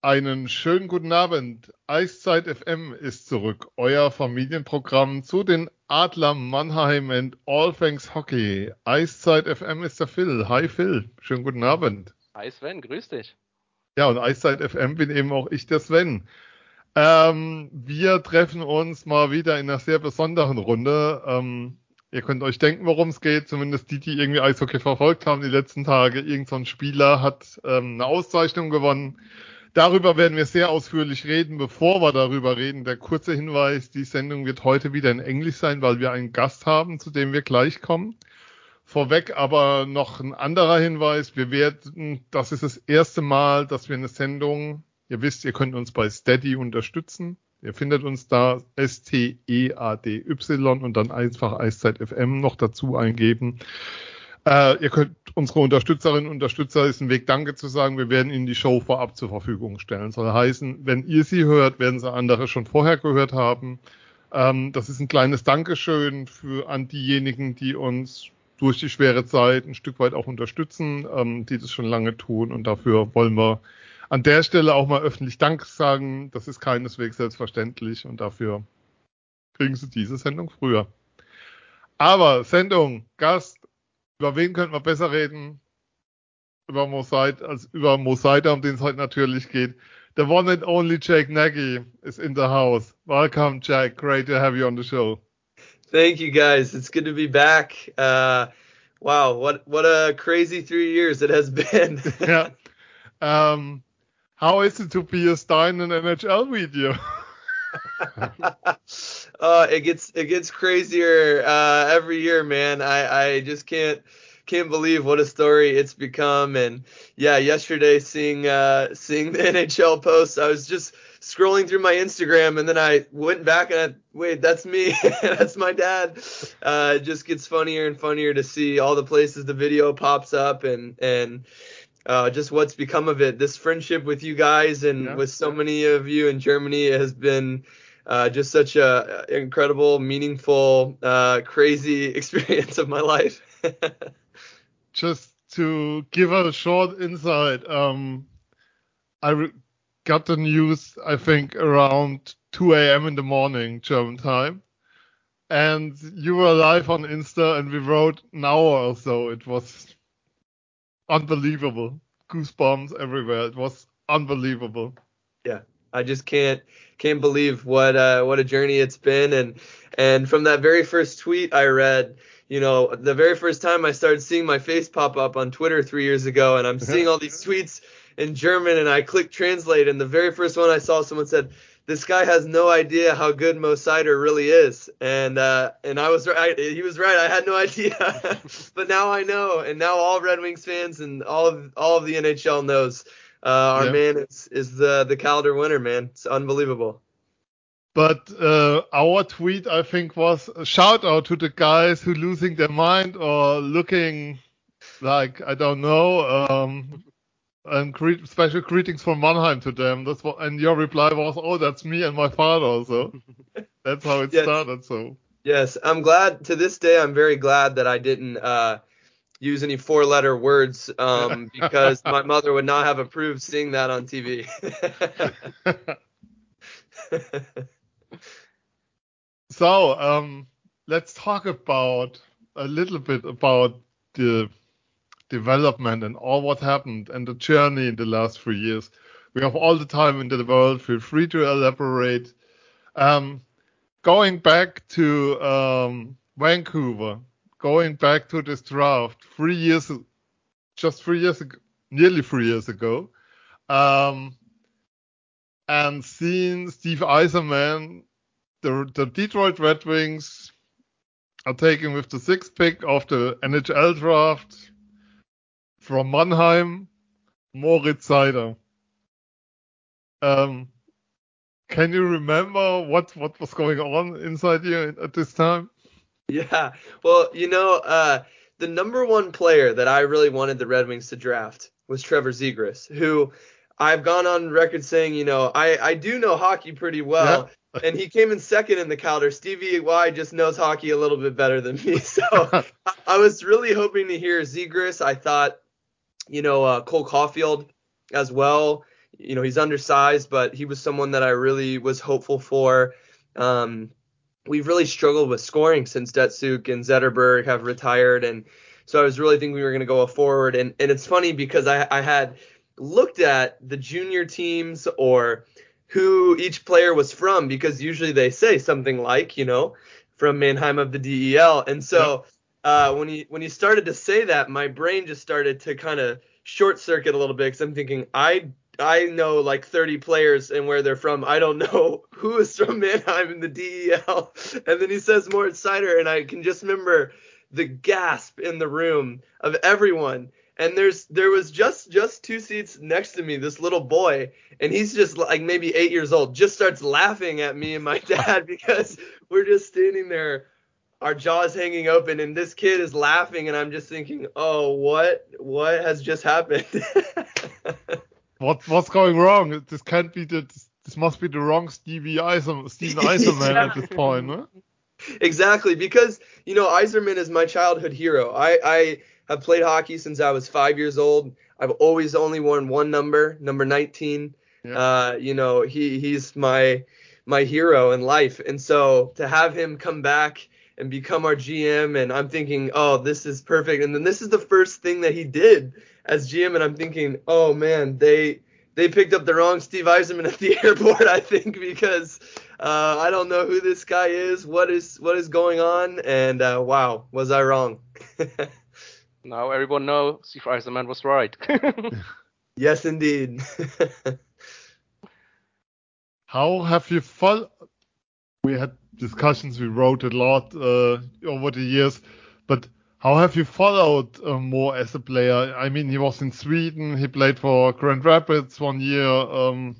Einen schönen guten Abend. Eiszeit FM ist zurück. Euer Familienprogramm zu den Adler Mannheim and All Things Hockey. Eiszeit FM ist der Phil. Hi Phil. Schönen guten Abend. Hi Sven, grüß dich. Ja, und Eiszeit FM bin eben auch ich, der Sven. Ähm, wir treffen uns mal wieder in einer sehr besonderen Runde. Ähm, ihr könnt euch denken, worum es geht. Zumindest die, die irgendwie Eishockey verfolgt haben die letzten Tage. Irgend so ein Spieler hat ähm, eine Auszeichnung gewonnen Darüber werden wir sehr ausführlich reden. Bevor wir darüber reden, der kurze Hinweis, die Sendung wird heute wieder in Englisch sein, weil wir einen Gast haben, zu dem wir gleich kommen. Vorweg aber noch ein anderer Hinweis. Wir werden, das ist das erste Mal, dass wir eine Sendung, ihr wisst, ihr könnt uns bei Steady unterstützen. Ihr findet uns da S-T-E-A-D-Y und dann einfach Eiszeit FM noch dazu eingeben. Äh, ihr könnt unsere Unterstützerinnen und Unterstützer ist ein Weg, Danke zu sagen. Wir werden Ihnen die Show vorab zur Verfügung stellen. Soll heißen, wenn ihr sie hört, werden sie andere schon vorher gehört haben. Ähm, das ist ein kleines Dankeschön für an diejenigen, die uns durch die schwere Zeit ein Stück weit auch unterstützen, ähm, die das schon lange tun. Und dafür wollen wir an der Stelle auch mal öffentlich Dank sagen. Das ist keineswegs selbstverständlich und dafür kriegen Sie diese Sendung früher. Aber Sendung, Gast, über wen könnten wir besser reden? Über Mosaid, als über Mosaida, um den es heute natürlich geht. The one and only Jake Nagy is in the house. Welcome, Jack. Great to have you on the show. Thank you, guys. It's good to be back. Uh, wow, what what a crazy three years it has been. yeah. Um, how is it to be a star in an NHL video? Uh, it gets it gets crazier uh, every year, man. I, I just can't can't believe what a story it's become. And yeah, yesterday seeing uh, seeing the NHL posts, I was just scrolling through my Instagram and then I went back and I, wait, that's me, that's my dad. Uh, it just gets funnier and funnier to see all the places the video pops up and and uh, just what's become of it. This friendship with you guys and yeah. with so many of you in Germany has been uh, just such a incredible, meaningful, uh, crazy experience of my life. just to give a short insight, um, I re- got the news I think around 2 a.m. in the morning German time. And you were live on Insta, and we wrote an hour or so. It was unbelievable. Goosebumps everywhere. It was unbelievable. I just can't can't believe what uh, what a journey it's been. And and from that very first tweet I read, you know, the very first time I started seeing my face pop up on Twitter three years ago, and I'm seeing all these tweets in German, and I click translate, and the very first one I saw, someone said, "This guy has no idea how good Mo Seider really is," and uh, and I was right. He was right. I had no idea, but now I know, and now all Red Wings fans and all of all of the NHL knows. Uh, our yeah. man is is the the Calder winner, man. It's unbelievable. But uh, our tweet, I think, was a shout out to the guys who losing their mind or looking like I don't know. Um, and cre- special greetings from Mannheim to them. That's what, and your reply was, "Oh, that's me and my father." So that's how it yes. started. So yes, I'm glad. To this day, I'm very glad that I didn't uh, use any four-letter words um, because my mother would not have approved seeing that on TV. so um, let's talk about a little bit about the development and all what happened and the journey in the last three years. We have all the time in the world. Feel free to elaborate. Um, going back to um, Vancouver, going back to this draft three years, just three years ago, nearly three years ago, um, and seeing Steve Yzerman, the, the Detroit Red Wings are taken with the sixth pick of the NHL draft from Mannheim, Moritz Seider. Um, can you remember what what was going on inside you at this time? Yeah. Well, you know, uh, the number one player that I really wanted the Red Wings to draft was Trevor Zegras, who I've gone on record saying, you know, I, I do know hockey pretty well. Yeah. and he came in second in the Calder. Stevie Y just knows hockey a little bit better than me. So I was really hoping to hear Zegras. I thought, you know, uh, Cole Caufield as well. You know, he's undersized, but he was someone that I really was hopeful for. Um, we've really struggled with scoring since Datsyuk and Zetterberg have retired. And so I was really thinking we were going to go forward. And, and it's funny because I, I had looked at the junior teams or who each player was from because usually they say something like, you know, from Mannheim of the DEL. And so uh, when he when he started to say that, my brain just started to kind of short circuit a little bit because I'm thinking I I know like 30 players and where they're from. I don't know who is from Mannheim in the DEL. And then he says Moritz Seider, and I can just remember the gasp in the room of everyone. And there's there was just just two seats next to me, this little boy, and he's just like maybe eight years old, just starts laughing at me and my dad because we're just standing there, our jaws hanging open, and this kid is laughing, and I'm just thinking, oh, what what has just happened? what what's going wrong? This can't be the this must be the wrong Stevie Yzerman, Steven Yzerman yeah. at this point, huh? Exactly, because you know Yzerman is my childhood hero. I I have played hockey since I was five years old. I've always only worn one number, number 19. Yeah. Uh, you know, he he's my my hero in life, and so to have him come back and become our GM, and I'm thinking, oh, this is perfect. And then this is the first thing that he did as GM, and I'm thinking, oh man, they they picked up the wrong Steve Yzerman at the airport, I think, because uh, I don't know who this guy is, what is what is going on, and uh, wow, was I wrong? now everyone knows Steve Yzerman was right. yes, indeed. How have you followed? We had discussions. We wrote a lot uh, over the years, but how have you followed uh, more as a player? I mean, he was in Sweden. He played for Grand Rapids one year. Um,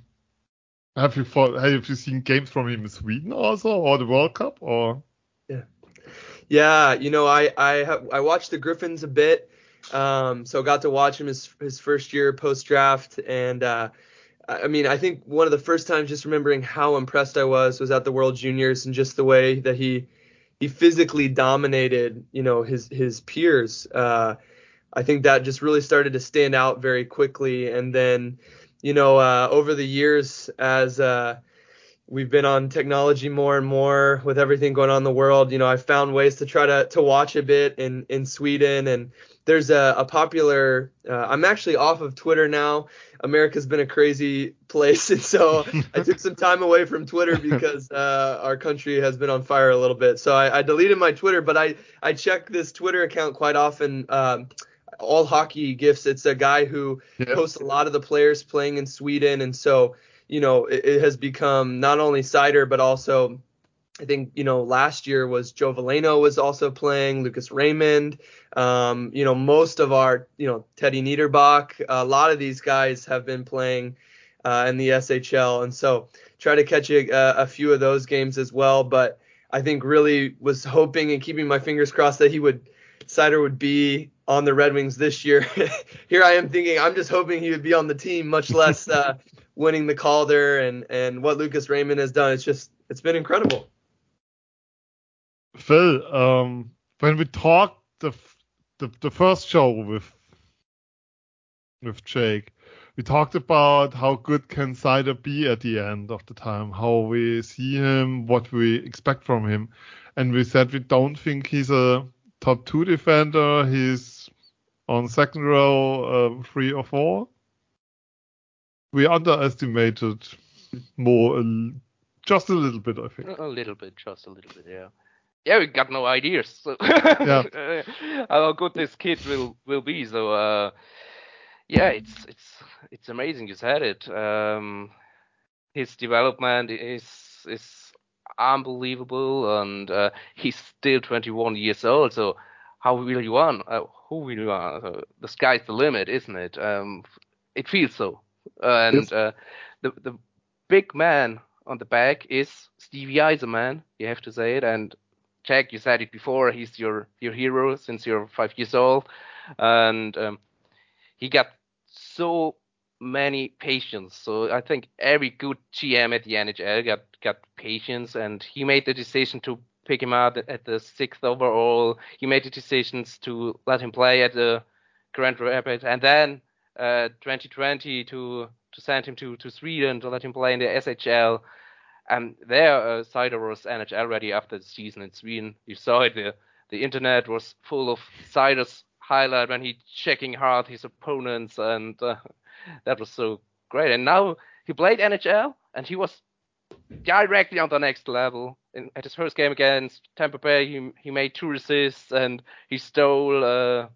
have you have you seen games from him in Sweden also, or the World Cup, or? Yeah, yeah. You know, I I I watched the Griffins a bit, um, so got to watch him his his first year post draft, and uh, I mean, I think one of the first times just remembering how impressed I was was at the World Juniors and just the way that he he physically dominated, you know, his his peers. Uh, I think that just really started to stand out very quickly. And then, you know, uh, over the years, as uh, we've been on technology more and more with everything going on in the world, you know, I found ways to try to to watch a bit in in Sweden and there's a, a popular uh, i'm actually off of twitter now. America's been a crazy place and so i took some time away from twitter because uh, our country has been on fire a little bit. So I, I, deleted my twitter but i i check this twitter account quite often. Um, all hockey gifts it's a guy who yep. posts a lot of the players playing in sweden and so you know it, it has become not only Seider but also I think you know last year was Joe Veleno was also playing, Lucas Raymond. Um, you know most of our you know Teddy Niederbach. A lot of these guys have been playing uh, in the SHL, and so try to catch a, a, few of those games as well. But I think really was hoping and keeping my fingers crossed that he would Seider would be on the Red Wings this year. Here I am thinking I'm just hoping he would be on the team, much less uh, winning the Calder and and what Lucas Raymond has done. It's just it's been incredible. Phil, um, when we talked the, the the first show with with Jake, we talked about how good can Seider be at the end of the time, how we see him, what we expect from him, and we said we don't think he's a top two defender. He's on second row, uh, three or four. We underestimated more uh, just a little bit, I think. A little bit, just a little bit, yeah. Yeah, we got no ideas so yeah. how good this kid will will be. So uh, yeah, it's it's it's amazing. You said it. Um, his development is is unbelievable, and uh, he's still 21 years old. So how will you want? Uh, who will you want? Uh, the sky's the limit, isn't it? Um, it feels so. and uh, the the big man on the back is Stevie Yzerman. You have to say it. And Jack, you said it before. He's your your hero since you're five years old, and um, he got so many patience. So I think every good GM at the NHL got got patience, and he made the decision to pick him out at the sixth overall. He made the decisions to let him play at the Grand Rapids, and then uh, 2020 to to send him to to Sweden to let him play in the SHL. And there, uh, Seider was NHL ready after the season in Sweden. You saw it. The the internet was full of Seider's highlight when he checking hard his opponents, and uh, that was so great. And now he played NHL, and he was directly on the next level. In, at his first game against Tampa Bay, he he made two assists, and he stole uh,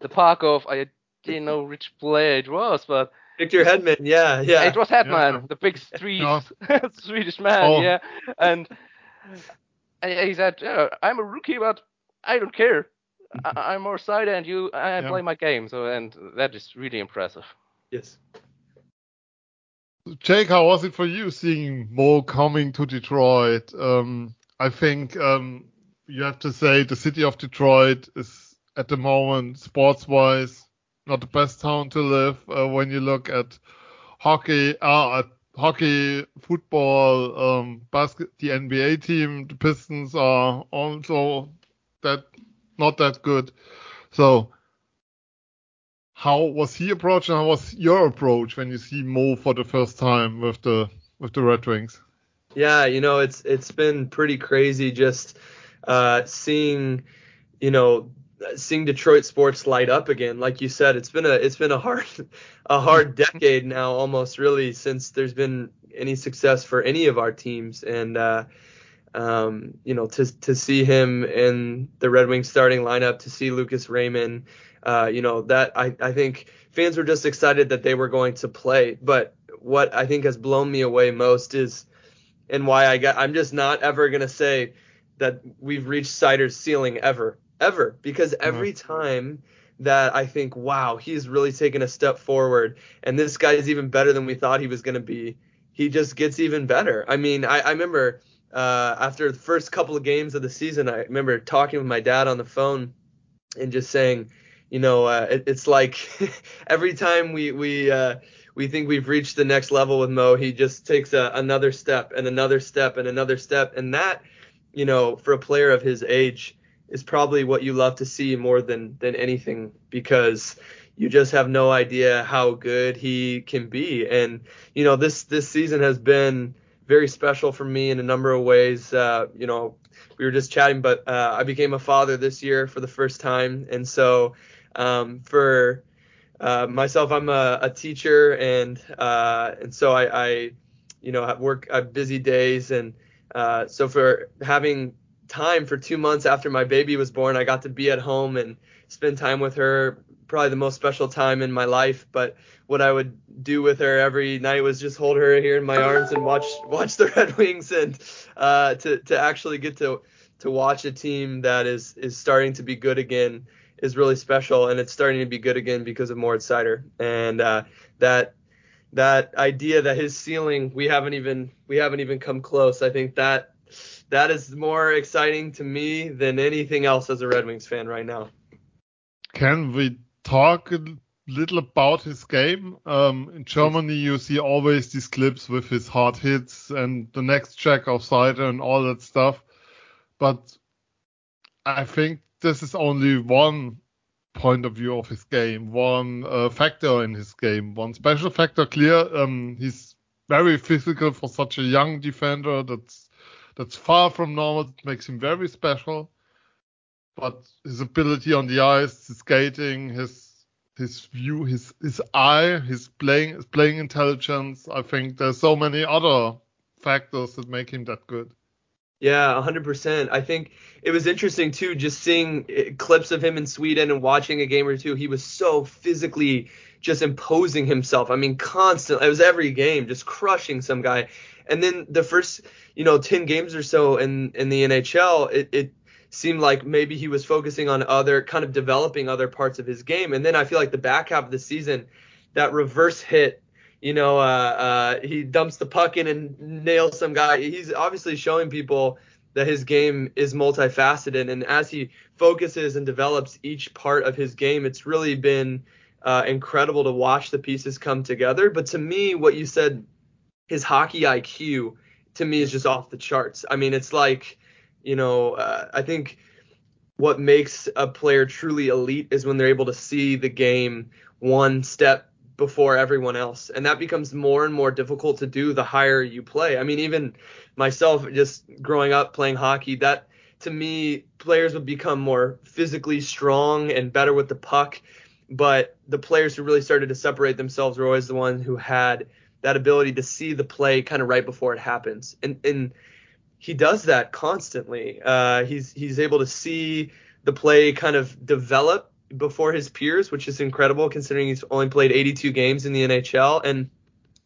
the puck of I didn't know which player it was, but Victor Hedman, yeah, yeah. it was Hedman, Yeah. the big street Yeah. Swedish man, Oh. yeah. And, and he said, yeah, "I'm a rookie, but I don't care. I, I'm more side and you. I Yeah. play my game." So, and that is really impressive. yes. Jake, how was it for you seeing Mo coming to Detroit? Um, I think um, you have to say the city of Detroit is at the moment, sports-wise, not the best town to live. Uh, when you look at hockey, uh, at hockey, football, um, basket, the NBA team, the Pistons are also that not that good. So how was he approached and how was your approach when you see Mo for the first time with the with the Red Wings? Yeah, you know, it's it's been pretty crazy just uh, seeing, you know, seeing Detroit sports light up again. Like you said, it's been a it's been a hard a hard decade now, almost really, since there's been any success for any of our teams. And uh, um, you know, to to see him in the Red Wings starting lineup, to see Lucas Raymond, uh, you know, that I I think fans were just excited that they were going to play. But what I think has blown me away most is and why I got I'm just not ever gonna say that we've reached Seider's ceiling ever. Ever. Because every time that I think, wow, he's really taken a step forward and this guy is even better than we thought he was gonna be, he just gets even better. I mean, I, I remember uh, after the first couple of games of the season, I remember talking with my dad on the phone and just saying, you know, uh, it, it's like every time we we uh, we think we've reached the next level with Mo, he just takes a, another step and another step and another step, and that, you know, for a player of his age, is probably what you love to see more than than anything because you just have no idea how good he can be, and you know, this this season has been very special for me in a number of ways. Uh, you know, we were just chatting, but uh, I became a father this year for the first time, and so um, for uh, myself, I'm a, a teacher, and uh, and so I, I, you know, work I have busy days, and uh, so for having time for two months after my baby was born, I got to be at home and spend time with her. Probably the most special time in my life, but what I would do with her every night was just hold her here in my arms and watch watch the Red Wings and uh, to to actually get to to watch a team that is is starting to be good again is really special and it's starting to be good again because of Moritz Seider and uh, that that idea that his ceiling we haven't even we haven't even come close. I think that that is more exciting to me than anything else as a Red Wings fan right now. Can we talk a little about his game? Um, in Germany, you see always these clips with his hard hits and the next check of Seider and all that stuff. But I think this is only one point of view of his game, one uh, factor in his game, one special factor. Clear, um, he's very physical for such a young defender. That's that's far from normal. It makes him very special. But his ability on the ice, his skating, his his view, his his eye, his playing his playing intelligence. I think there's so many other factors that make him that good. Yeah, 100%. I think it was interesting too, just seeing eh, clips of him in Sweden and watching a game or two. He was so physically just imposing himself. I mean, constant. It was every game, just crushing some guy. And then the first, you know, 10 games or so in in the NHL, it, it seemed like maybe he was focusing on other kind of developing other parts of his game. And then I feel like the back half of the season, that reverse hit, you know, uh, uh, he dumps the puck in and nails some guy. He's obviously showing people that his game is multifaceted. And as he focuses and develops each part of his game, it's really been uh, incredible to watch the pieces come together. But to me, what you said, his hockey IQ, to me is just off the charts. I mean, it's like you know, uh, I think what makes a player truly elite is when they're able to see the game one step before everyone else. And that becomes more and more difficult to do the higher you play. I mean, even myself, just growing up playing hockey, that to me, players would become more physically strong and better with the puck. But the players who really started to separate themselves were always the ones who had that ability to see the play kind of right before it happens. And, and he does that constantly. Uh, he's he's able to see the play kind of develop before his peers, which is incredible considering he's only played 82 games in the NHL. And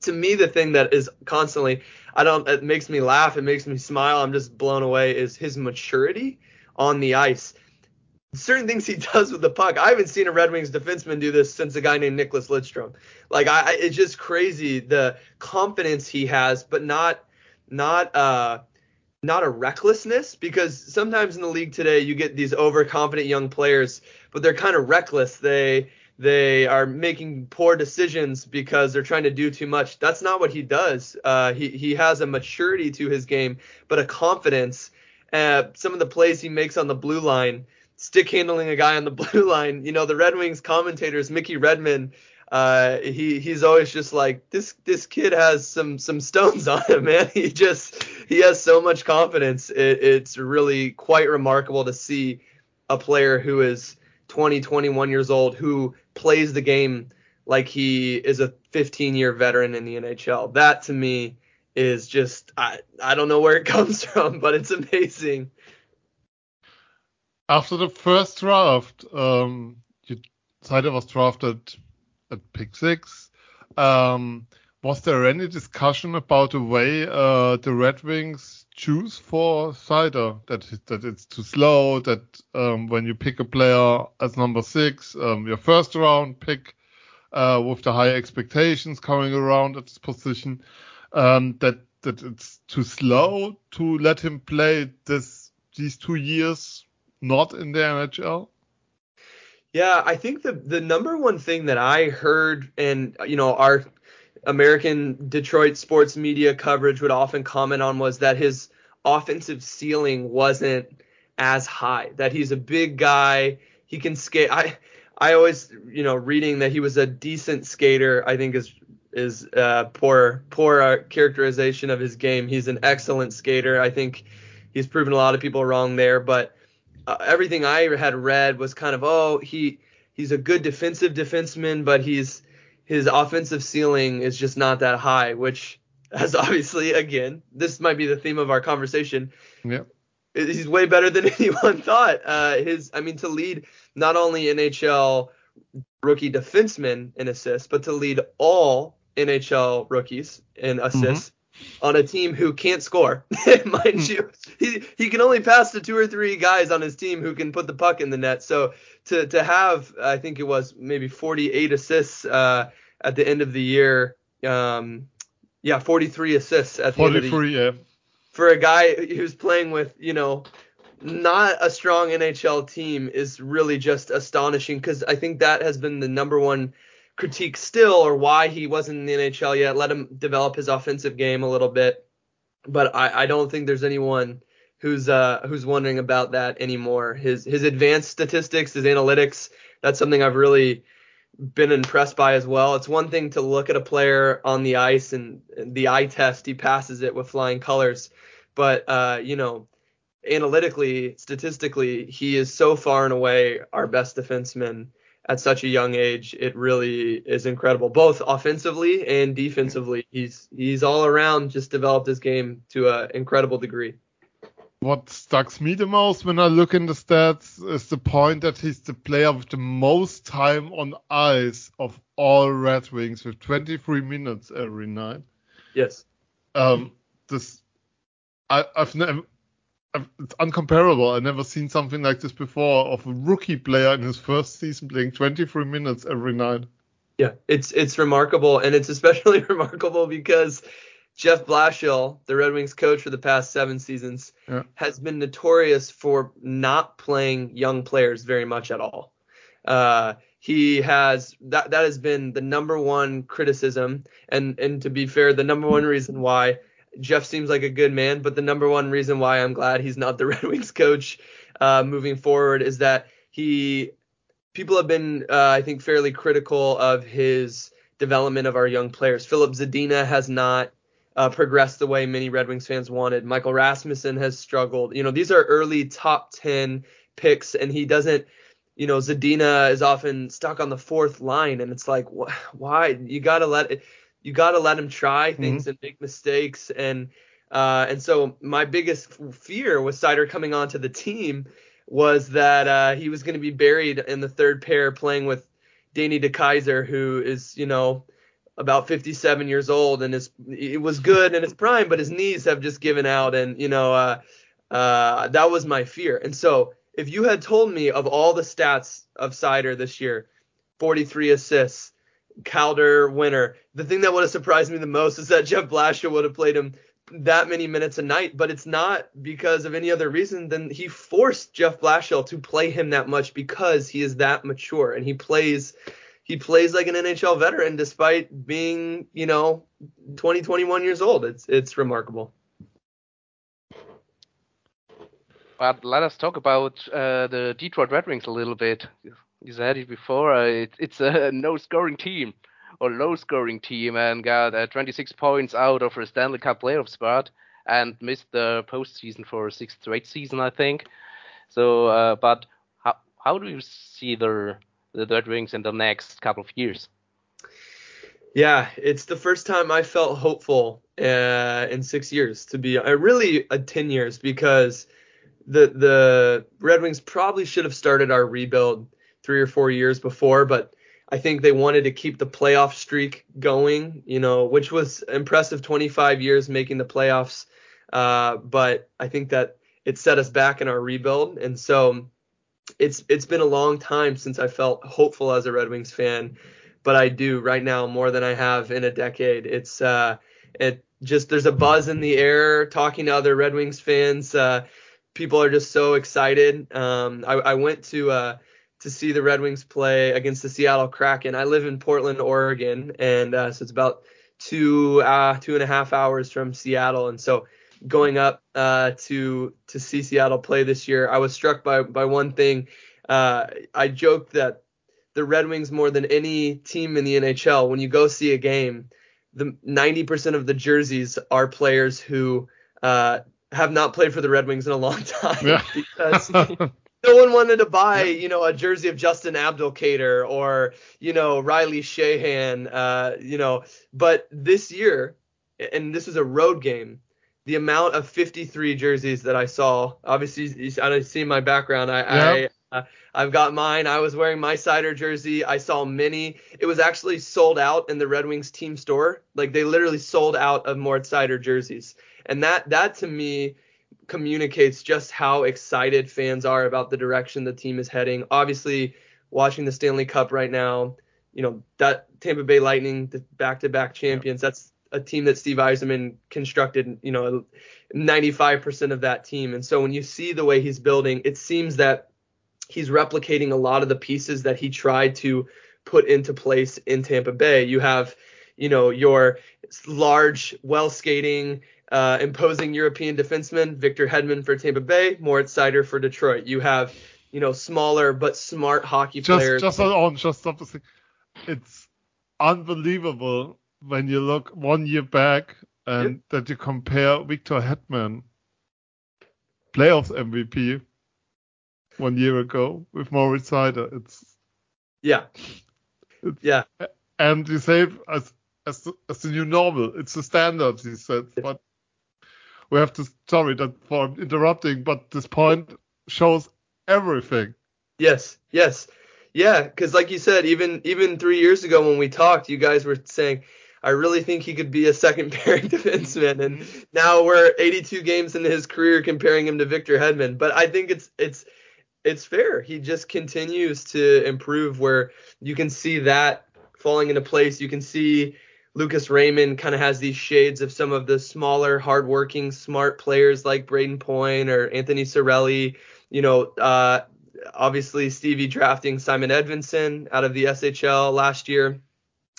to me, the thing that is constantly, I don't, it makes me laugh, it makes me smile, I'm just blown away, is his maturity on the ice. Certain things he does with the puck. I haven't seen a Red Wings defenseman do this since a guy named Nicklas Lidstrom. Like, I, it's just crazy the confidence he has, but not, not, uh, not a recklessness because sometimes in the league today you get these overconfident young players, but they're kind of reckless. They they are making poor decisions because they're trying to do too much. That's not what he does. Uh, he he has a maturity to his game, but a confidence. Uh, some of the plays he makes on the blue line, stick handling a guy on the blue line. You know, the Red Wings commentators, Mickey Redmond, uh, he he's always just like this this kid has some some stones on him, man. He just he has so much confidence. It, it's really quite remarkable to see a player who is 20, 21 years old who plays the game like he is a 15 year veteran in the NHL. That to me is just I I don't know where it comes from, but it's amazing. After the first draft, um, you, Seider was drafted at pick six. Um, was there any discussion about the way uh, the Red Wings choose for Seider? That that it's too slow. That um, when you pick a player as number six, um, your first round pick uh, with the high expectations coming around at this position, um, that that it's too slow to let him play this these two years not in the NHL. Yeah, I think the the number one thing that I heard, and you know, our American Detroit sports media coverage would often comment on was that his offensive ceiling wasn't as high. That he's a big guy, he can skate. I I always, you know, reading that he was a decent skater, I think is is uh, poor poor uh, characterization of his game. He's an excellent skater. I think he's proven a lot of people wrong there, but uh, everything I had read was kind of oh he he's a good defensive defenseman, but he's his offensive ceiling is just not that high, which has obviously again this might be the theme of our conversation. Yeah. He's way better than anyone thought. Uh, his, I mean, to lead not only NHL rookie defensemen in assists, but to lead all NHL rookies in assists on a team who can't score. Mind hmm. you, he he can only pass to two or three guys on his team who can put the puck in the net. So to to have, I think it was maybe 48 assists uh, at the end of the year. Um, yeah, 43 assists at the 43, end of the year. yeah. For a guy who's playing with, you know, not a strong NHL team is really just astonishing because I think that has been the number one critique still or why he wasn't in the NHL yet. Let him develop his offensive game a little bit. But I, I don't think there's anyone who's uh, who's wondering about that anymore. His his advanced statistics, his analytics, that's something I've really been impressed by as well. It's one thing to look at a player on the ice and, the eye test, he passes it with flying colors. But uh, you know, analytically, statistically, he is so far and away our best defenseman at such a young age, it really is incredible, both offensively and defensively. He's he's all around just developed his game to an incredible degree. What stucks me the most when I look in the stats is the point that he's the player with the most time on ice of all Red Wings with 23 minutes every night. Yes. Um, this I, I've never it's uncomparable. I've never seen something like this before of a rookie player in his first season playing 23 minutes every night. Yeah, it's it's remarkable, and it's especially remarkable because Jeff Blashill, the Red Wings coach for the past seven seasons, yeah. has been notorious for not playing young players very much at all. Uh, he has that that has been the number one criticism, and and to be fair, the number one reason why Jeff seems like a good man, but the number one reason why I'm glad he's not the Red Wings coach uh, moving forward is that he people have been uh, I think fairly critical of his development of our young players. Filip Zadina has not uh, progressed the way many Red Wings fans wanted. Michael Rasmussen has struggled. You know, these are early top 10 picks, and he doesn't. You know, Zadina is often stuck on the fourth line, and it's like, wh- why? You got to let it you got to let him try things mm-hmm. and make mistakes and uh, and so my biggest fear with Seider coming onto the team was that uh, he was going to be buried in the third pair playing with Danny DeKeyser, who is you know about 57 years old and is it was good in his prime, but his knees have just given out and you know uh, uh, that was my fear. And so if you had told me of all the stats of Seider this year, 43 assists, Calder winner. The thing that would have surprised me the most is that Jeff Blashill would have played him that many minutes a night, but it's not because of any other reason than he forced Jeff Blashill to play him that much because he is that mature and he plays he plays like an NHL veteran despite being, you know, 20 21 years old. It's it's remarkable. But let us talk about uh, the Detroit Red Wings a little bit you said it before. Uh, it, it's a no-scoring team or low-scoring team, and got uh, 26 points out of a Stanley Cup playoff spot, and missed the postseason for six to eight season, I think. So, uh, but how how do you see the the Red Wings in the next couple of years? Yeah, it's the first time I felt hopeful uh, in six years. To be uh, really uh, ten years because the the Red Wings probably should have started our rebuild three or four years before, but I think they wanted to keep the playoff streak going, you know, which was impressive 25 years making the playoffs. Uh, but I think that it set us back in our rebuild. And so it's it's been a long time since I felt hopeful as a Red Wings fan, but I do right now more than I have in a decade. It's uh it just there's a buzz in the air talking to other Red Wings fans. Uh, people are just so excited. Um, I, I went to uh, to see the Red Wings play against the Seattle Kraken. I live in Portland, Oregon, and uh, so it's about two uh, two and a half hours from Seattle. And so going up uh, to to see Seattle play this year, I was struck by by one thing. Uh, I joked that the Red Wings, more than any team in the NHL, when you go see a game, the 90% of the jerseys are players who uh, have not played for the Red Wings in a long time yeah. because no one wanted to buy, you know, a jersey of Justin Abdelkader or, you know, Riley Sheahan, uh, you know, but this year, and this is a road game, the amount of 53 jerseys that I saw, obviously, I see my background. I, yep. I uh, I've got mine. I was wearing my Seider jersey. I saw many. It was actually sold out in the Red Wings team store. Like they literally sold out of more Seider jerseys. And that that to me communicates just how excited fans are about the direction the team is heading. Obviously, watching the Stanley Cup right now, you know, that Tampa Bay Lightning, the back-to-back champions, yeah. that's a team that Steve Yzerman constructed, you know, 95% of that team. And so when you see the way he's building, it seems that he's replicating a lot of the pieces that he tried to put into place in Tampa Bay. You have, you know, your large, well skating, uh, imposing European defenseman, Victor Hedman for Tampa Bay, Moritz Seider for Detroit. You have, you know, smaller but smart hockey just, players. Just on, just the It's unbelievable when you look one year back and yep. that you compare Victor Hedman, playoffs MVP, one year ago with Moritz Seider. It's Yeah. Yeah. And you say as as the, as the new normal. It's the standard, he said. But we have to sorry that for interrupting, but this point shows everything. Yes, yes. Yeah, because like you said, even even three years ago when we talked, you guys were saying, I really think he could be a second pairing defenseman, and mm-hmm. now we're 82 games into his career comparing him to Victor Hedman. But I think it's it's it's fair. He just continues to improve where you can see that falling into place. You can see Lucas Raymond kind of has these shades of some of the smaller, hardworking, smart players like Brayden Point or Anthony Cirelli. You know, uh, obviously Stevie drafting Simon Edvinsson out of the SHL last year.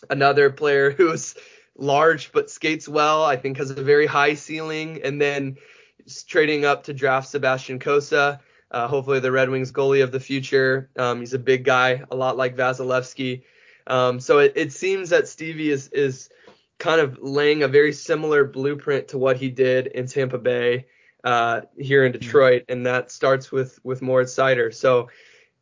Another player who's large but skates well, I think has a very high ceiling. And then trading up to draft Sebastian Cossa. uh, hopefully the Red Wings goalie of the future. Um, he's a big guy, a lot like Vasilevskiy. Um, so it, it seems that Stevie is is kind of laying a very similar blueprint to what he did in Tampa Bay uh, here in Detroit, and that starts with with Moritz Seider. So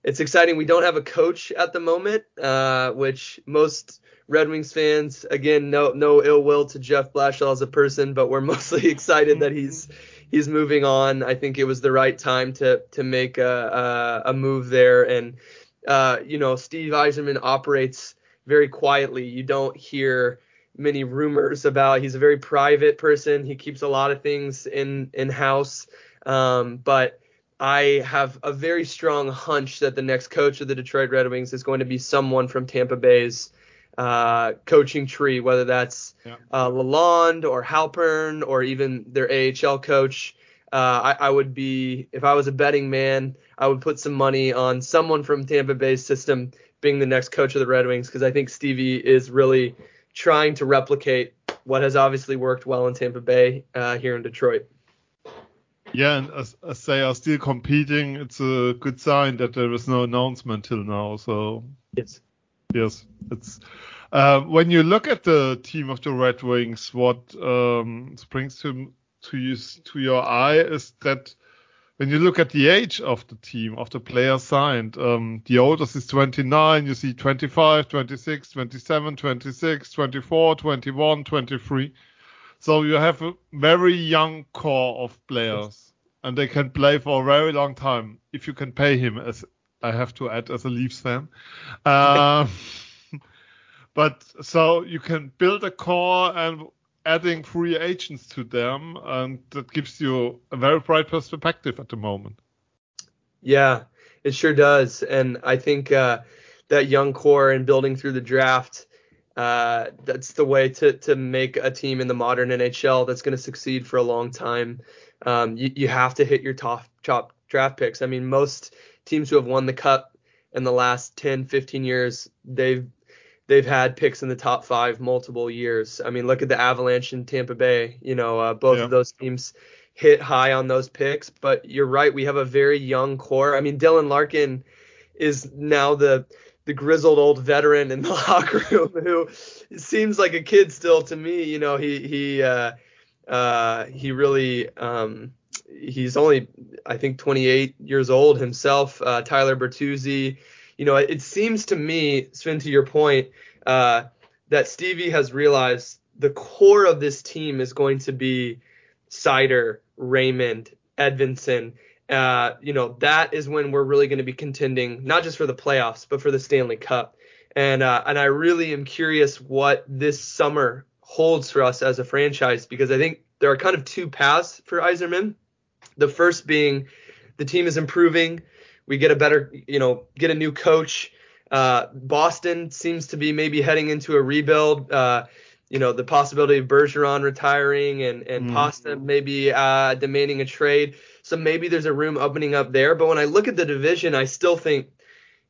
it's exciting. We don't have a coach at the moment, uh, which most Red Wings fans, again, no no ill will to Jeff Blashill as a person, but we're mostly excited that he's he's moving on. I think it was the right time to to make a a, a move there, and uh, you know Steve Yzerman operates very quietly. You don't hear many rumors about. He's a very private person. He keeps a lot of things in in house. Um, but I have a very strong hunch that the next coach of the Detroit Red Wings is going to be someone from Tampa Bay's uh, coaching tree, whether that's yeah. uh, Lalonde or Halpern or even their AHL coach. Uh, I, I, would be, if I was a betting man, I would put some money on someone from Tampa Bay's system being the next coach of the Red Wings because I think Stevie is really trying to replicate what has obviously worked well in Tampa Bay uh, here in Detroit. Yeah, and as, as, they are still competing, it's a good sign that there is no announcement till now. So yes, yes, it's uh, when you look at the team of the Red Wings, what um, springs to to you, to your eye is that when you look at the age of the team, of the players signed, um, the oldest is 29, you see 25, 26, 27, 26, 24, 21, 23. So you have a very young core of players, and they can play for a very long time if you can pay him, as I have to add as a Leafs fan. Uh, but so you can build a core and adding free agents to them, and that gives you a very bright perspective at the moment. Yeah, it sure does, and I think uh, that young core and building through the draft. Uh, that's the way to to make a team in the modern NHL that's going to succeed for a long time. Um, you, you have to hit your top top draft picks. I mean, most teams who have won the cup in the last 10, 15 years, they've they've had picks in the top five multiple years. I mean, look at the Avalanche and Tampa Bay. You know, uh, both yeah. of those teams hit high on those picks. But you're right, we have a very young core. I mean, Dylan Larkin is now the the grizzled old veteran in the locker room who seems like a kid still to me. You know, he he uh, uh, he really um, he's only I think 28 years old himself. Uh, Tyler Bertuzzi you know, it seems to me, Sven, to your point, uh, that Stevie has realized the core of this team is going to be Seider, Raymond, Edvinsson. Uh, you know, that is when we're really going to be contending, not just for the playoffs, but for the Stanley Cup. And uh, and I really am curious what this summer holds for us as a franchise because I think there are kind of two paths for Yzerman. The first being the team is improving we get a better, you know, get a new coach. Uh, Boston seems to be maybe heading into a rebuild. Uh, you know, the possibility of Bergeron retiring and and mm. Pasta maybe uh, demanding a trade. So maybe there's a room opening up there. But when I look at the division, I still think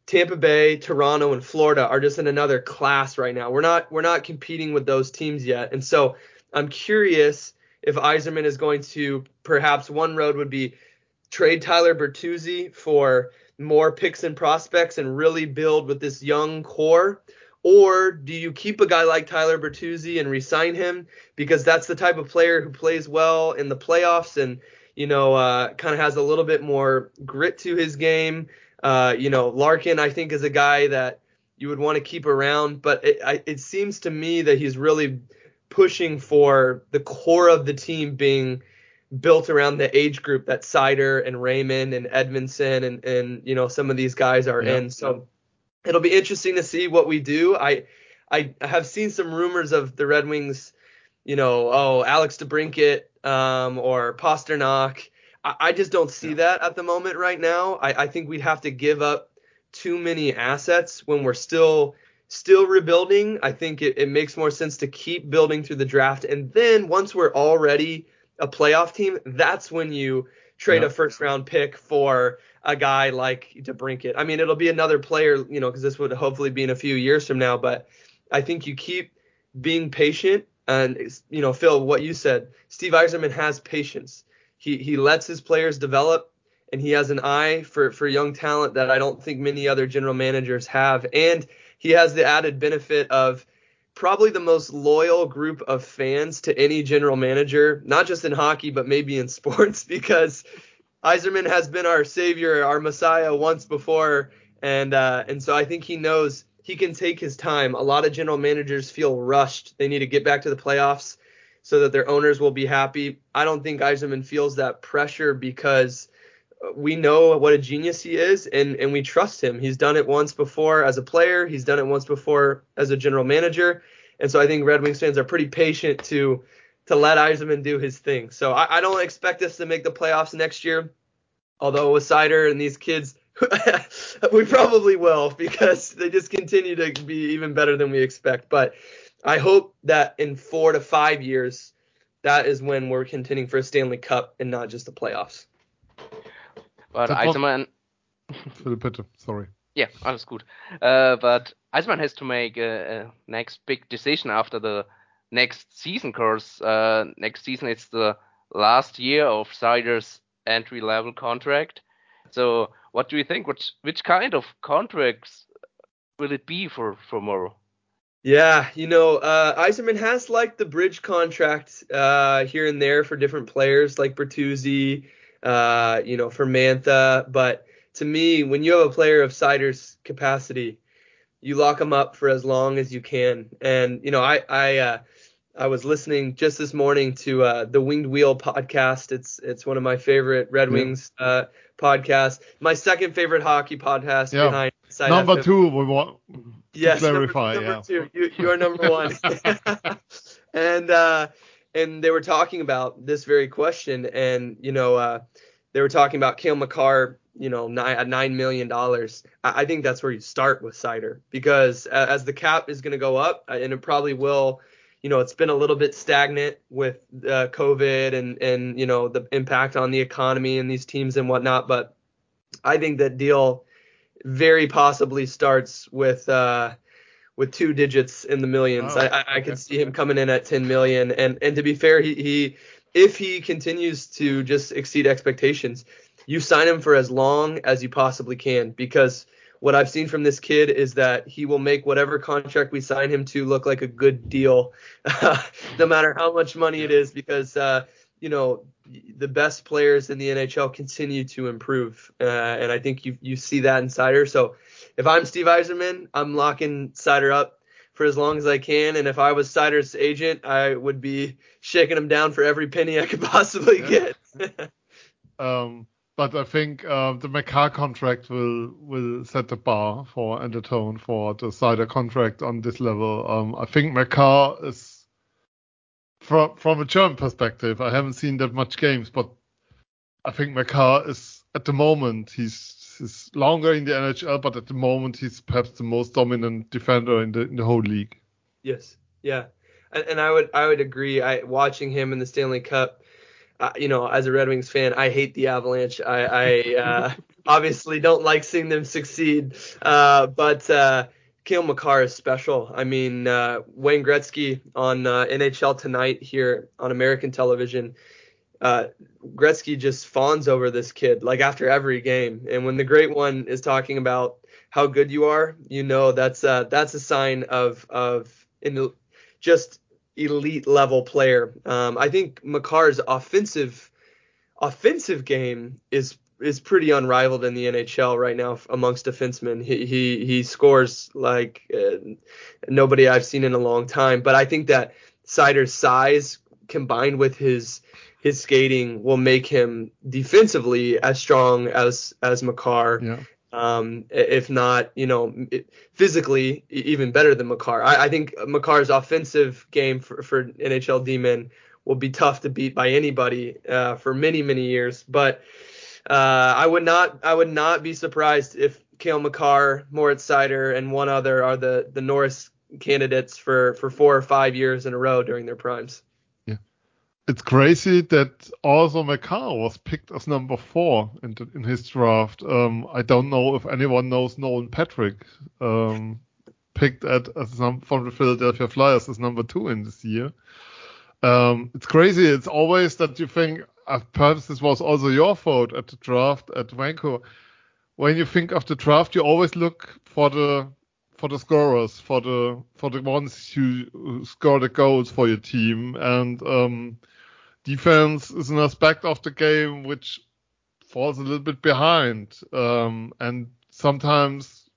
Tampa Bay, Toronto, and Florida are just in another class right now. We're not we're not competing with those teams yet, and so I'm curious if Yzerman is going to perhaps one road would be trade Tyler Bertuzzi for more picks and prospects and really build with this young core? Or do you keep a guy like Tyler Bertuzzi and resign him because that's the type of player who plays well in the playoffs and you know uh, kind of has a little bit more grit to his game? Uh, you know, Larkin I think is a guy that you would want to keep around. But it, I, it seems to me that he's really pushing for the core of the team being built around the age group that Seider and Raymond and Edvinsson and and you know some of these guys are in. So it'll be interesting to see what we do. I I have seen some rumors of the Red Wings, you know, oh Alex DeBrincat um, or Pastrnak. I, I just don't see that at the moment right now. I, I think we'd have to give up too many assets when we're still still rebuilding. I think it, it makes more sense to keep building through the draft, and then once we're already a playoff team, that's when you trade a first round pick for a guy like DeBrincat. I mean, it'll be another player, you know, because this would hopefully be in a few years from now. But I think you keep being patient. And you know, Phil, what you said, Steve Yzerman has patience. He he lets his players develop, and he has an eye for for young talent that I don't think many other general managers have. And he has the added benefit of probably the most loyal group of fans to any general manager, not just in hockey, but maybe in sports, because Yzerman has been our savior, our messiah once before, and uh, and so I think he knows he can take his time. A lot of general managers feel rushed; they need to get back to the playoffs so that their owners will be happy. I don't think Yzerman feels that pressure because we know what a genius he is and and we trust him. He's done it once before as a player, he's done it once before as a general manager. And so I think Red Wings fans are pretty patient to to let Yzerman do his thing. So I, I don't expect us to make the playoffs next year. Although with Seider and these kids, we probably will because they just continue to be even better than we expect. But I hope that in four to five years, that is when we're contending for a Stanley Cup and not just the playoffs. But Yzerman. Philipp, bitte, sorry. Yeah, alles gut. Uh, but Yzerman has to make a, a, next big decision after the next season course. Uh, next season it's the last year of Seider's entry level contract. So what do you think? Which which kind of contracts will it be for for Morrow? Yeah, you know, uh, Yzerman has like the bridge contract uh, here and there for different players like Bertuzzi, uh, you know, for Mantha. But to me, when you have a player of Seider's capacity, you lock them up for as long as you can. And you know, I I uh, I was listening just this morning to uh, the Winged Wheel podcast. It's it's one of my favorite Red Wings uh, podcasts. My second favorite hockey podcast yeah. behind. Side number FM. two, we want yes, clarify. Number, number yeah. two, you, you are number one. and uh, and they were talking about this very question, and you know, uh, they were talking about Cale Makar, you know, nine, nine million dollars. I, I, think that's where you start with Seider because as the cap is going to go up, uh, and it probably will. You know, it's been a little bit stagnant with uh, COVID and and you know the impact on the economy and these teams and whatnot. But I think that deal very possibly starts with uh, with two digits in the millions. Oh, I, I, I could see him coming in at 10 million. And and to be fair, he, he if he continues to just exceed expectations, you sign him for as long as you possibly can because what I've seen from this kid is that he will make whatever contract we sign him to look like a good deal, no matter how much money it is, because uh, you know the best players in the NHL continue to improve, uh, and I think you you see that in Seider. So if I'm Steve Yzerman, I'm locking Seider up for as long as I can. And if I was Seider's agent, I would be shaking him down for every penny I could possibly yeah. get. um, but I think uh, the Makar contract will will set the bar for and the tone for the Seider contract on this level. Um, I think Makar is from from a German perspective. I haven't seen that much games, but I think Makar is at the moment he's is longer in the NHL, but at the moment he's perhaps the most dominant defender in the in the whole league. Yes, yeah, and, and I would I would agree. I watching him in the Stanley Cup. Uh, you know, as a Red Wings fan, I hate the Avalanche. I, I uh, obviously don't like seeing them succeed. Uh, but uh, Cale Makar is special. I mean, uh, Wayne Gretzky on uh, NHL Tonight here on American television uh, Gretzky just fawns over this kid like after every game. And when the great one is talking about how good you are, you know that's uh, that's a sign of of in just elite level player. Um, I think Makar's offensive offensive game is is pretty unrivaled in the NHL right now amongst defensemen. He he he scores like uh, nobody I've seen in a long time. But I think that Seider's size combined with his his skating will make him defensively as strong as as Makar. Yeah. Um, if not, you know, physically even better than Makar. I, I think Makar's offensive game for, for NHL D-men will be tough to beat by anybody uh, for many many years. But uh, I would not I would not be surprised if Cale Makar, Moritz Seider, and one other are the the Norris candidates for for four or five years in a row during their primes. It's crazy that also Makar was picked as number four in in his draft. Um, I don't know if anyone knows Nolan Patrick. Um, picked at as from the Philadelphia Flyers as number two in this year. Um, it's crazy. It's always that you think uh, perhaps this was also your fault at the draft at Vancouver. When you think of the draft, you always look for the for the scorers, for the for the ones who score the goals for your team, and um, defense is an aspect of the game which falls a little bit behind, um, and sometimes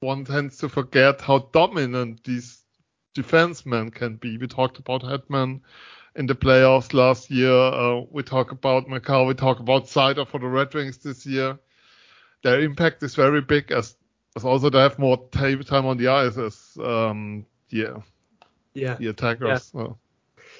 one tends to forget how dominant these defensemen can be. We talked about Hedman in the playoffs last year. Uh, we talk about Makar, we talk about Seider for the Red Wings this year. Their impact is very big as, as also they have more time on the ice as um, yeah, yeah, the attackers. Yeah.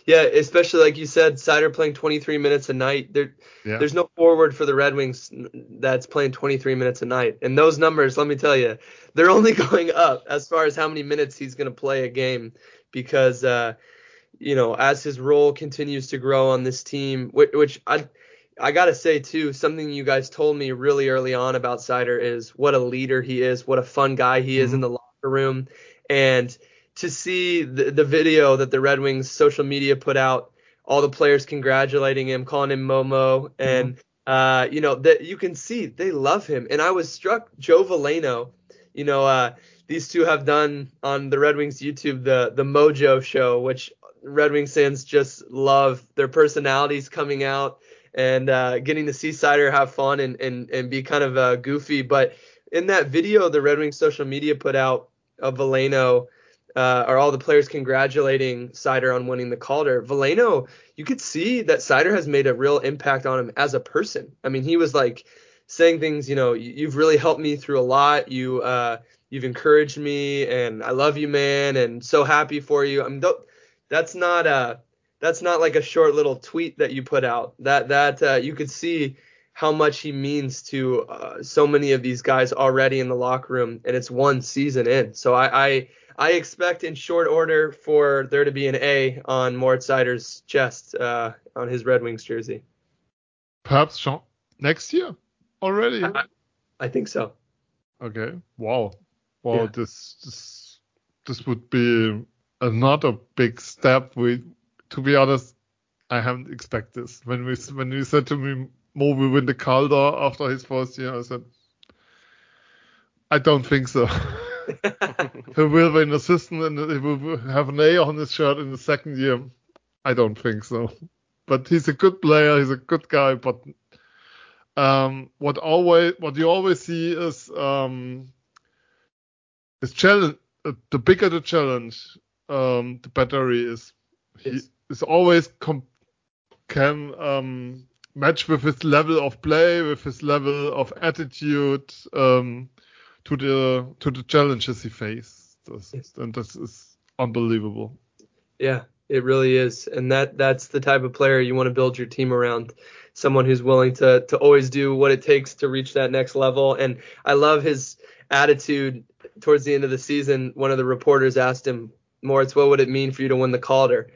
Yeah, especially like you said, Seider playing 23 minutes a night. There, yeah. there's no forward for the Red Wings that's playing 23 minutes a night. And those numbers, let me tell you, they're only going up as far as how many minutes he's going to play a game because uh, you know, as his role continues to grow on this team, which, which I I gotta say too, something you guys told me really early on about Seider is what a leader he is, what a fun guy he is mm-hmm. in the locker room, and to see the, the video that the Red Wings social media put out, all the players congratulating him, calling him Momo, and mm-hmm. uh, you know that you can see they love him. And I was struck, Joe Veleno, you know, uh, these two have done on the Red Wings YouTube the the Mojo show, which Red Wings fans just love their personalities coming out and uh, getting to see Seider have fun and and and be kind of uh, goofy. But in that video, the Red Wings social media put out of Veleno, uh, are all the players congratulating Seider on winning the Calder. Veleno, you could see that Seider has made a real impact on him as a person. I mean, he was like saying things, you know, you've really helped me through a lot. You uh, you've encouraged me, and I love you, man, and so happy for you. I mean, th- that's not a that's not like a short little tweet that you put out. That that uh, you could see how much he means to uh, so many of these guys already in the locker room, and it's one season in. So I I, I expect in short order for there to be an A on Moritz Seider's chest uh, on his Red Wings jersey. Perhaps Sean, next year already. I, I, think so. Okay. Wow. Wow. Yeah. This this this would be another big step. We, to be honest, I haven't expected this. When we when you said to me, Mo will win the Calder after his first year, I said, I don't think so. he will be an assistant and he will have an A on his shirt in the second year. I don't think so. But he's a good player. He's a good guy. But um, what always what you always see is um, is challenge. Uh, the bigger the challenge, um, the he is he is always com- can um, match with his level of play, with his level of attitude um, to the to the challenges he faced, and this is unbelievable. Yeah, it really is, and that that's the type of player you want to build your team around. Someone who's willing to to always do what it takes to reach that next level. And I love his attitude towards the end of the season. One of the reporters asked him, Moritz, what would it mean for you to win the Calder?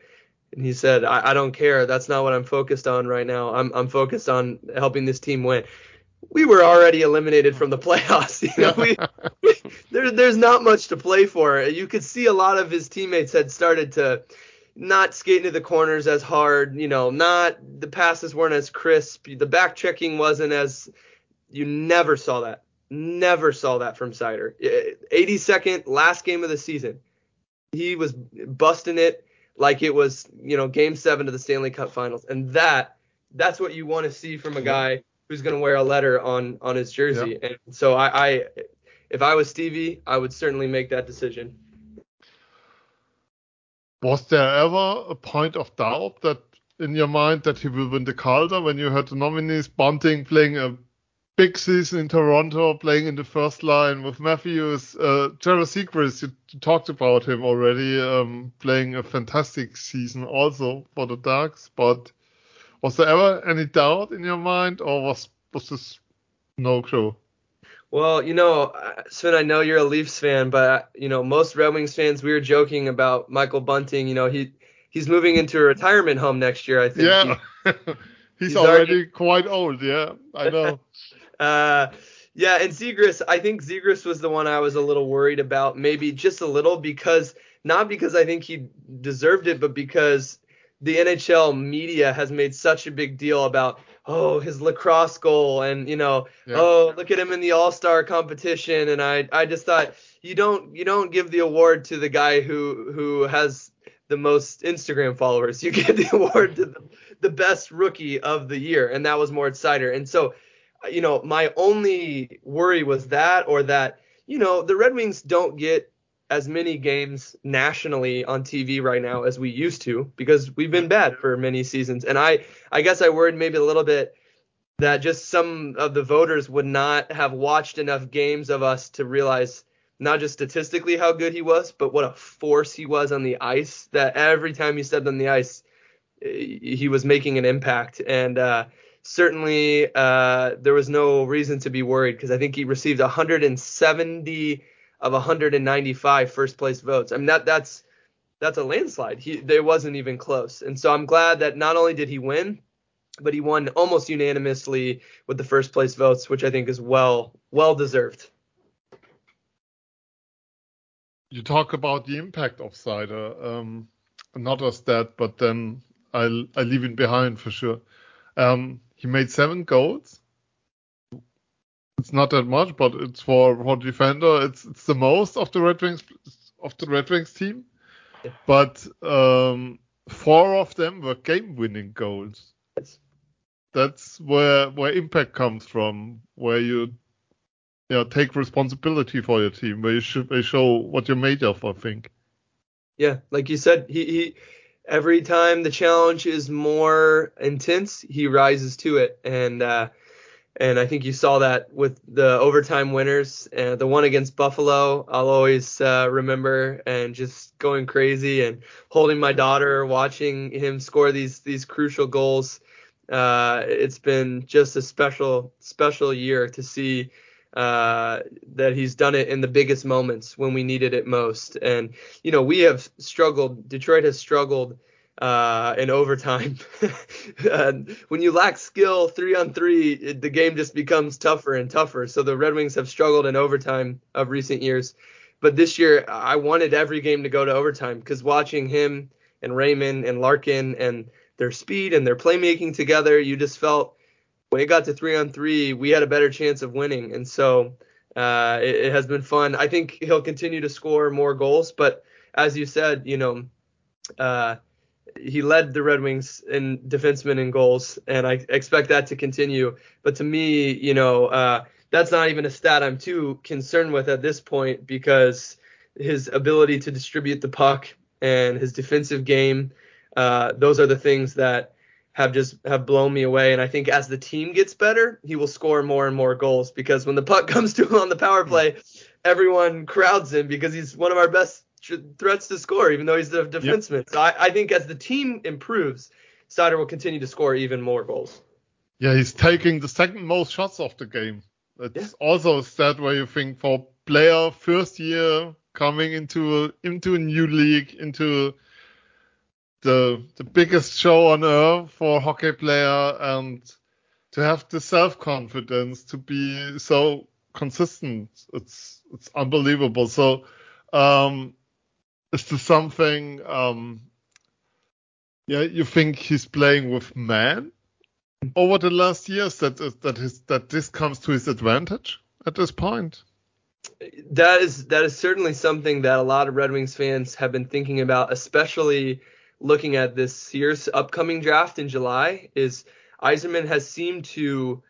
And he said, I, I don't care. That's not what I'm focused on right now. I'm, I'm focused on helping this team win. We were already eliminated from the playoffs. You know, we, we, there, there's not much to play for. You could see a lot of his teammates had started to not skate into the corners as hard. You know, not the passes weren't as crisp. The back checking wasn't as. You never saw that. Never saw that from Seider. 82nd eh, last game of the season he was busting it like it was, you know, game seven of the Stanley Cup finals. And that that's what you want to see from a guy who's going to wear a letter on on his jersey. And so I, I, if I was Stevie, I would certainly make that decision. Was there ever a point of doubt that in your mind that he will win the Calder when you heard the nominees Bunting playing a big season in Toronto, playing in the first line with Matthews, uh, Jared Siegrist, you talked about him already, um, playing a fantastic season also for the Ducks. But was there ever any doubt in your mind, or was was this no clue? Well, you know, Sven, I know you're a Leafs fan, but you know, most Red Wings fans, we were joking about Michael Bunting. You know, he he's moving into a retirement home next year. I think. Yeah, he, he's, he's, already, already, quite old. Yeah, I know. uh, yeah, and Zegras, I think Zegras was the one I was a little worried about, maybe just a little because not because I think he deserved it, but because the NHL media has made such a big deal about oh his lacrosse goal and you know yeah. oh look at him in the all-star competition and I I just thought you don't you don't give the award to the guy who who has the most Instagram followers. You give the award to the, the best rookie of the year, and that was Moritz Seider. And so, you know, my only worry was that, or that, you know, the Red Wings don't get as many games nationally on TV right now as we used to because we've been bad for many seasons. And I, I guess I worried maybe a little bit that just some of the voters would not have watched enough games of us to realize not just statistically how good he was, but what a force he was on the ice. That every time he stepped on the ice, he was making an impact. And uh, certainly uh, there was no reason to be worried because I think he received 170 of 195 first place votes. I mean that that's that's a landslide. He there wasn't even close. And so I'm glad that not only did he win, but he won almost unanimously with the first place votes, which I think is well well deserved you talk about the impact of Seider, um, not as that, but then I I leave it behind for sure. Um, he made seven goals. It's not that much, but it's for for defender. It's it's the most of the Red Wings of the Red Wings team. Yeah. But um, four of them were game-winning goals. Yes. That's where where impact comes from, where you you know, take responsibility for your team, where you should they show what you're made of, I think. Yeah, like you said, he, he every time the challenge is more intense, he rises to it, and uh, and I think you saw that with the overtime winners, uh, the one against Buffalo. I'll always uh, remember and just going crazy and holding my daughter, watching him score these these crucial goals. Uh, it's been just a special special year to see uh, that he's done it in the biggest moments when we needed it most. And you know, we have struggled. Detroit has struggled uh, in overtime. when you lack skill three on three, it, the game just becomes tougher and tougher. So the Red Wings have struggled in overtime of recent years. But this year, I wanted every game to go to overtime because watching him and Raymond and Larkin and their speed and their playmaking together, you just felt when it got to three on three, we had a better chance of winning. And so uh, it, it, has been fun. I think he'll continue to score more goals, but as you said, you know, uh, he led the Red Wings in defensemen and goals, and I expect that to continue. But to me, you know, uh, that's not even a stat I'm too concerned with at this point because his ability to distribute the puck and his defensive game, uh, those are the things that have just have blown me away. And I think as the team gets better, he will score more and more goals because when the puck comes to him on the power play, everyone crowds him because he's one of our best threats to score, even though he's the defenseman. Yep. So I, I, think as the team improves, Seider will continue to score even more goals. Yeah, he's taking the second most shots of the game. It's yeah. also a stat where you think for player first year coming into a, into a new league, into the the biggest show on earth for a hockey player and to have the self confidence to be so consistent it's it's unbelievable so um is this something um yeah you think he's playing with man over the last years that that his that this comes to his advantage at this point that is that is certainly something that a lot of Red Wings fans have been thinking about especially looking at this year's upcoming draft in July is Yzerman has seemed to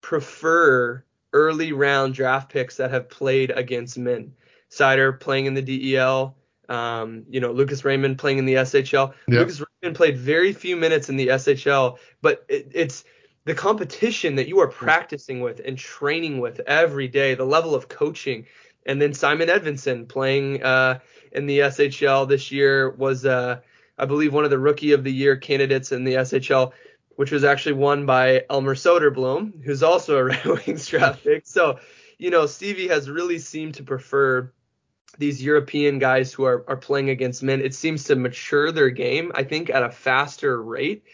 prefer early round draft picks that have played against men. Seider playing in the DEL, um, you know, Lucas Raymond playing in the SHL. Yeah. Lucas Raymond played very few minutes in the SHL, but it, it's the competition that you are practicing with and training with every day, the level of coaching. And then Simon Edvinsson playing uh, in the SHL this year was, uh, I believe, one of the rookie of the year candidates in the SHL, which was actually won by Elmer Soderblom, who's also a Red Wings draft pick. So, you know, Stevie has really seemed to prefer these European guys who are, are playing against men. It seems to mature their game, I think, at a faster rate.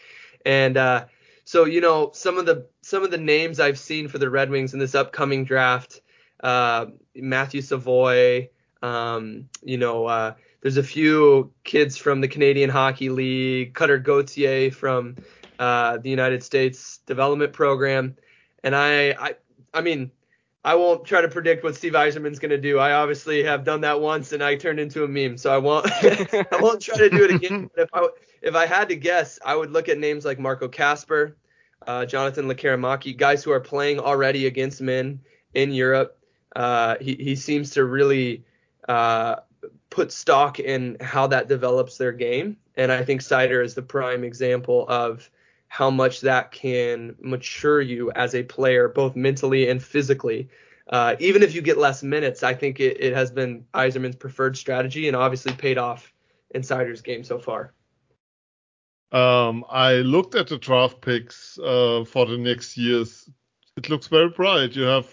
And uh, so, you know, some of the some of the names I've seen for the Red Wings in this upcoming draft, uh, Matthew Savoie, um, you know, uh, there's a few kids from the Canadian Hockey League, Cutter Gauthier from uh, the United States Development Program, and I, I, I mean, I won't try to predict what Steve Yzerman's going to do. I obviously have done that once and I turned into a meme, so I won't I won't try to do it again. But if I if I had to guess, I would look at names like Marco Kasper, uh, Jonathan Lekkerimaki, guys who are playing already against men in Europe. Uh, he he seems to really uh, put stock in how that develops their game, and I think Seider is the prime example of how much that can mature you as a player, both mentally and physically. Uh, even if you get less minutes, I think it, it has been Yzerman's preferred strategy and obviously paid off in Seider's game so far. Um, I looked at the draft picks uh, for the next years. It looks very bright. You have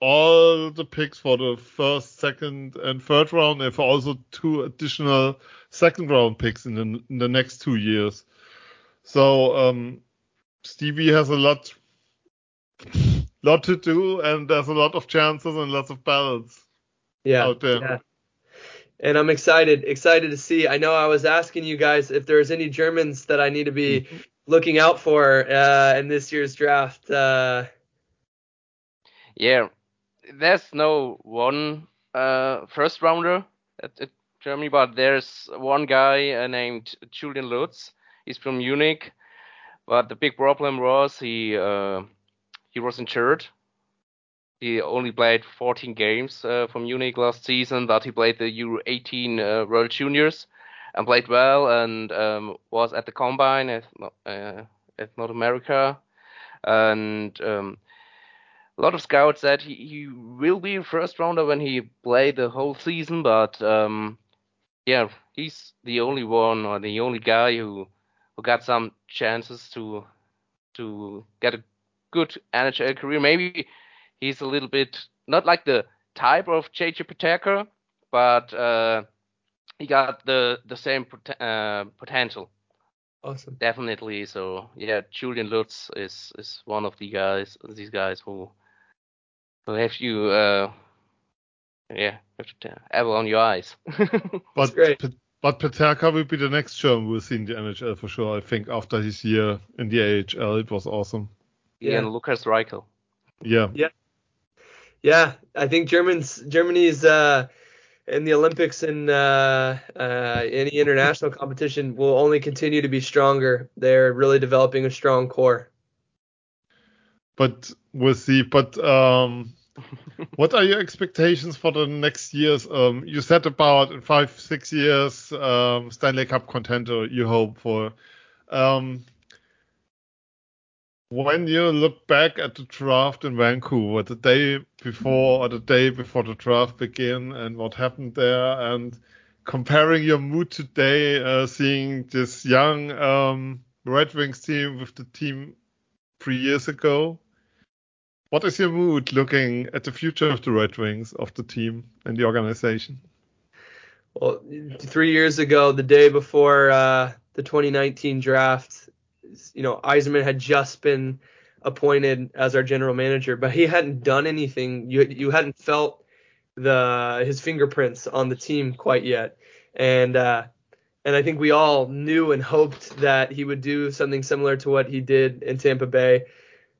all the picks for the first, second, and third round, and also two additional second round picks in the, in the next two years. So um, Stevie has a lot, lot to do, and there's a lot of chances and lots of battles yeah, out there. Yeah. And I'm excited, excited to see. I know I was asking you guys if there's any Germans that I need to be Mm-hmm. looking out for uh, in this year's draft. Uh, Yeah, there's no one uh, first rounder at, at Germany, but there's one guy uh, named Julian Lutz. He's from Munich, but the big problem was he uh, he was injured. He only played 14 games uh, for Munich last season, but he played the Euro 18 uh, World Juniors and played well and um, was at the combine at, uh, at North America. And um, a lot of scouts said he, he will be a first rounder when he played the whole season, but um, yeah, he's the only one or the only guy who who got some chances to to get a good NHL career. Maybe he's a little bit not like the type of JJ Peterka, but uh, he got the the same pot- uh, potential awesome. definitely. So yeah, Julian Lutz is is one of the guys these guys who who have you uh yeah have to have on your eyes. But great. P- but Peterka will be the next German we'll see in the NHL for sure. I think after his year in the AHL, it was awesome. yeah. and Lucas Reichel. Yeah. Yeah. Yeah, I think Germans Germany's uh, in the Olympics and uh, uh, any international competition will only continue to be stronger. They're really developing a strong core. But we'll see. But um, what are your expectations for the next years? Um, you said about in five, six years, um, Stanley Cup contender. You hope for. Um, when you look back at the draft in Vancouver, the day before or the day before the draft began, and what happened there, and comparing your mood today, uh, seeing this young um, Red Wings team with the team three years ago, what is your mood looking at the future of the Red Wings, of the team and the organization? Well, three years ago, the day before uh, the 2019 draft, you know, Yzerman had just been appointed as our general manager, but he hadn't done anything. You you hadn't felt the his fingerprints on the team quite yet, and uh, and I think we all knew and hoped that he would do something similar to what he did in Tampa Bay.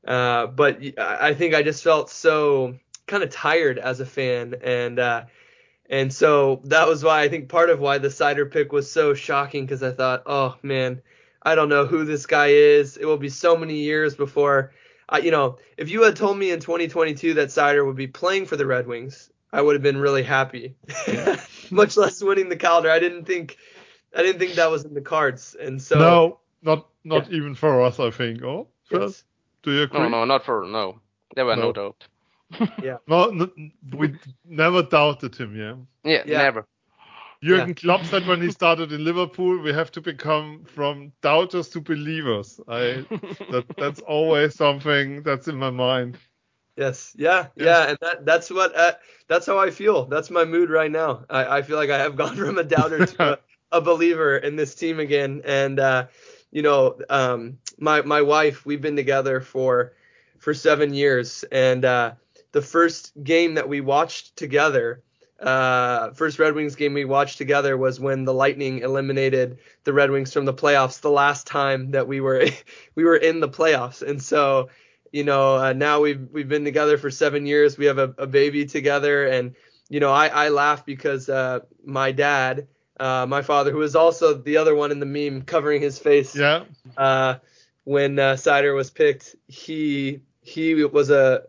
Uh, but I think I just felt so kind of tired as a fan, and uh, and so that was why I think part of why the Seider pick was so shocking because I thought, oh man, I don't know who this guy is. It will be so many years before I, you know, if you had told me in 2022 that Seider would be playing for the Red Wings, I would have been really happy. Much less winning the Calder. I didn't think, I didn't think that was in the cards. And so no, not not yeah. even for us. I think. Oh, yes. Do you agree? No, no, not for no. There were no, no doubt. yeah. No, no, we never doubted him. Yeah. Yeah, yeah. never. Jurgen yeah. Klopp said when he started in Liverpool, we have to become from doubters to believers. I that, that's always something that's in my mind. Yes, yeah, yes. yeah, and that that's what uh, that's how I feel. That's my mood right now. I, I feel like I have gone from a doubter to a, a believer in this team again. And uh, you know, um, my my wife, we've been together for for seven years, and uh, the first game that we watched together uh, first Red Wings game we watched together was when the Lightning eliminated the Red Wings from the playoffs. The last time that we were we were in the playoffs, and so you know uh, now we've we've been together for seven years. We have a, a baby together, and you know I, I laugh because uh, my dad, uh, my father, who was also the other one in the meme covering his face. Yeah. Uh, when uh, Seider was picked, he he was a,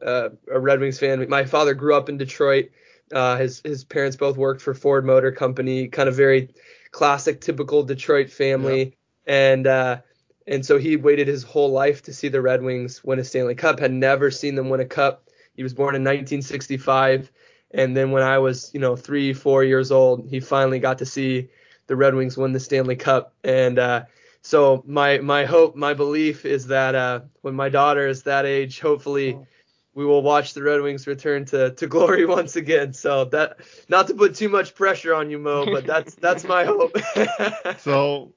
a, a Red Wings fan. My father grew up in Detroit. Uh, his his parents both worked for Ford Motor Company, kind of very classic, typical Detroit family, yeah. and uh, and so he waited his whole life to see the Red Wings win a Stanley Cup. Had never seen them win a cup. He was born in 1965, and then when I was you know three four years old, he finally got to see the Red Wings win the Stanley Cup, and uh, so my my hope, my belief is that uh, when my daughter is that age, hopefully. Oh we will watch the Red Wings return to, to glory once again. So that not to put too much pressure on you, Mo, but that's that's my hope. so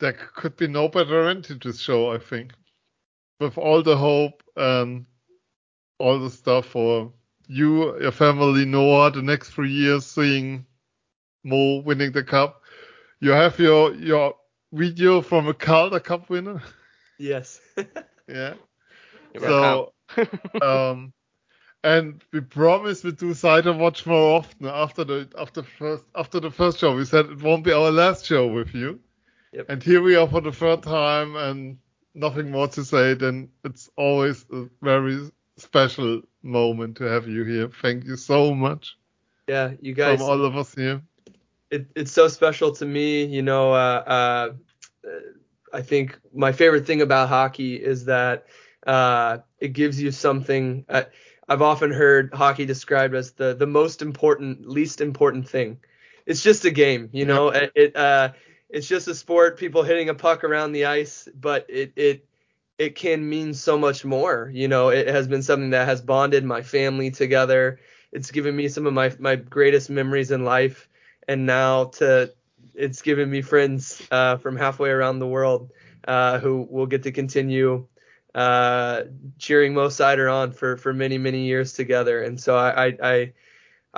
there could be no better end to this show, I think. With all the hope and all the stuff for you, your family, Noah, the next three years, seeing Mo winning the cup. You have your your video from a Calder Cup winner. Yes. yeah so, um, and we promise we do Seider Watch more often after the after first after the first show. We said it won't be our last show with you. Yep. And here we are for the third time, and nothing more to say than it's always a very special moment to have you here. Thank you so much. Yeah, you guys. From all of us here. It, it's so special to me. You know, uh, uh, I think my favorite thing about hockey is that uh, it gives you something. Uh, I've often heard hockey described as the the most important, least important thing. It's just a game, you know. It, it uh, it's just a sport, people hitting a puck around the ice, but it it it can mean so much more. You know, it has been something that has bonded my family together. It's given me some of my my greatest memories in life, and now to it's given me friends uh, from halfway around the world uh, who will get to continue uh, cheering Mo Seider on for for many many years together. And so I I I,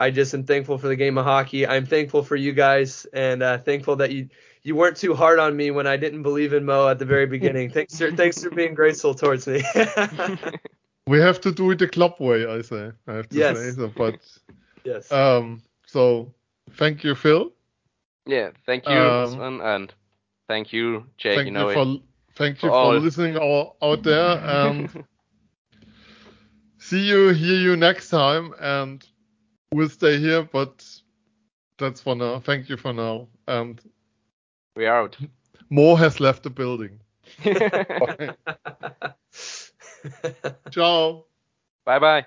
I just am thankful for the game of hockey. I'm thankful for you guys and uh, thankful that you you weren't too hard on me when I didn't believe in Mo at the very beginning. thanks for thanks for being graceful towards me. we have to do it the club way, I say. I have to yes. say so, but yes. Um. So thank you, Phil. Yeah. Thank you, um, and thank you, Jake. Thank you know you for it. Thank you for listening all, out there and see you, hear you next time and we'll stay here, but that's for now. Thank you for now. And we are out. Mo has left the building. Ciao. Bye bye.